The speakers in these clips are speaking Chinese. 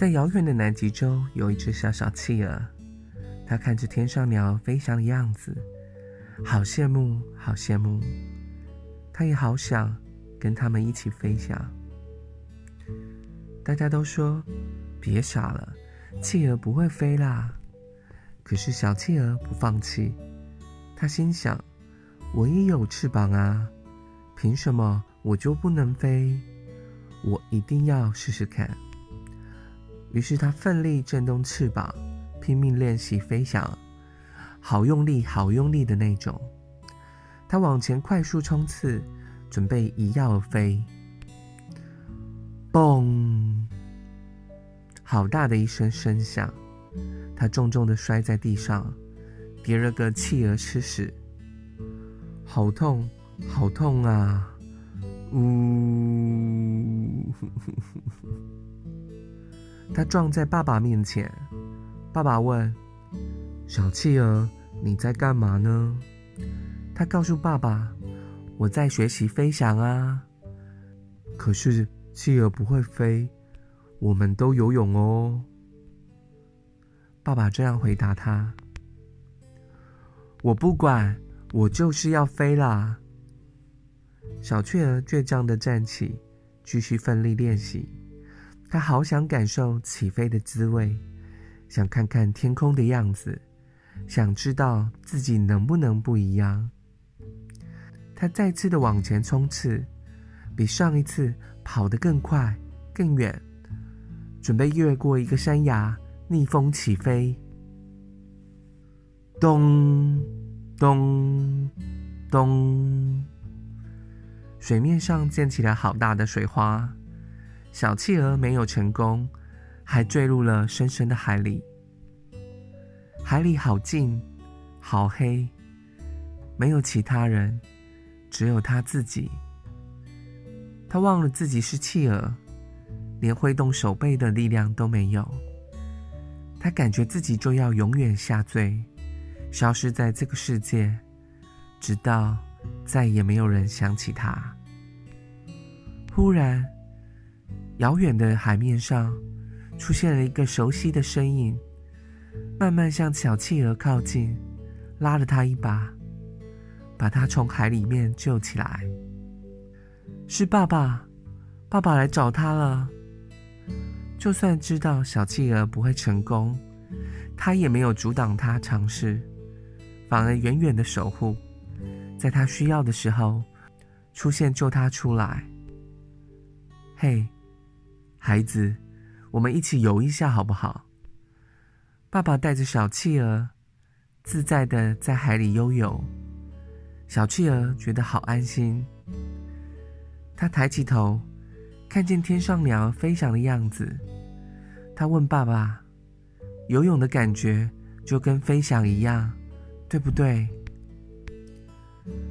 在遥远的南极洲，有一只小小企鹅，它看着天上鸟飞翔的样子，好羡慕，好羡慕。它也好想跟它们一起飞翔。大家都说：“别傻了，企鹅不会飞啦。”可是小企鹅不放弃，它心想：“我也有翅膀啊，凭什么我就不能飞？我一定要试试看。”于是它奋力震动翅膀，拼命练习飞翔，好用力，好用力的那种。它往前快速冲刺，准备一跃而飞。嘣！好大的一声声响，它重重的摔在地上，跌了个企鹅吃屎。好痛，好痛啊！呜！他撞在爸爸面前，爸爸问：“小企鹅，你在干嘛呢？”他告诉爸爸：“我在学习飞翔啊。”可是。企鹅不会飞，我们都游泳哦。爸爸这样回答他：“我不管，我就是要飞啦。”小企鹅倔强的站起，继续奋力练习。他好想感受起飞的滋味，想看看天空的样子，想知道自己能不能不一样。他再次的往前冲刺，比上一次。跑得更快、更远，准备越过一个山崖，逆风起飞。咚咚咚，水面上溅起了好大的水花。小企鹅没有成功，还坠入了深深的海里。海里好静，好黑，没有其他人，只有他自己。他忘了自己是企鹅，连挥动手背的力量都没有。他感觉自己就要永远下坠，消失在这个世界，直到再也没有人想起他。忽然，遥远的海面上出现了一个熟悉的身影，慢慢向小企鹅靠近，拉了他一把，把他从海里面救起来。是爸爸，爸爸来找他了。就算知道小企鹅不会成功，他也没有阻挡他尝试，反而远远的守护，在他需要的时候出现救他出来。嘿，孩子，我们一起游一下好不好？爸爸带着小企鹅自在的在海里悠游，小企鹅觉得好安心。他抬起头，看见天上鸟儿飞翔的样子。他问爸爸：“游泳的感觉就跟飞翔一样，对不对？”“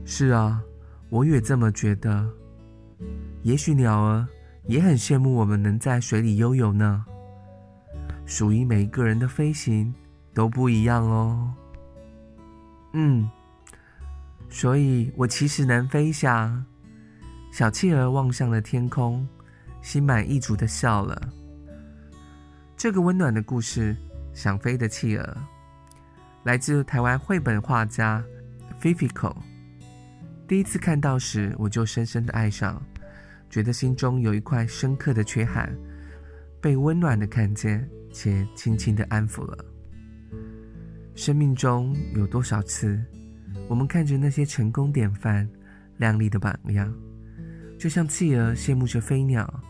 是啊，我也这么觉得。也许鸟儿也很羡慕我们能在水里悠游呢。属于每一个人的飞行都不一样哦。”“嗯，所以我其实能飞翔。”小企鹅望向了天空，心满意足地笑了。这个温暖的故事，《想飞的企鹅》，来自台湾绘本画家 Fifiko。第一次看到时，我就深深的爱上，觉得心中有一块深刻的缺憾，被温暖的看见，且轻轻的安抚了。生命中有多少次，我们看着那些成功典范、亮丽的榜样？就像企鹅羡慕着飞鸟，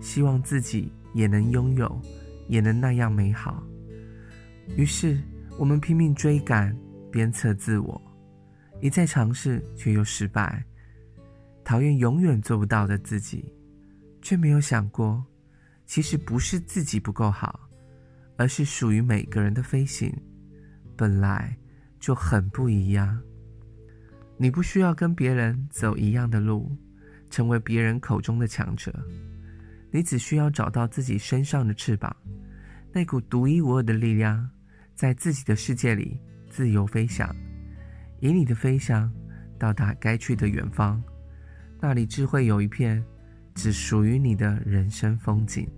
希望自己也能拥有，也能那样美好。于是我们拼命追赶，鞭策自我，一再尝试却又失败，讨厌永远做不到的自己，却没有想过，其实不是自己不够好，而是属于每个人的飞行本来就很不一样。你不需要跟别人走一样的路。成为别人口中的强者，你只需要找到自己身上的翅膀，那股独一无二的力量，在自己的世界里自由飞翔，以你的飞翔到达该去的远方，那里只会有一片只属于你的人生风景。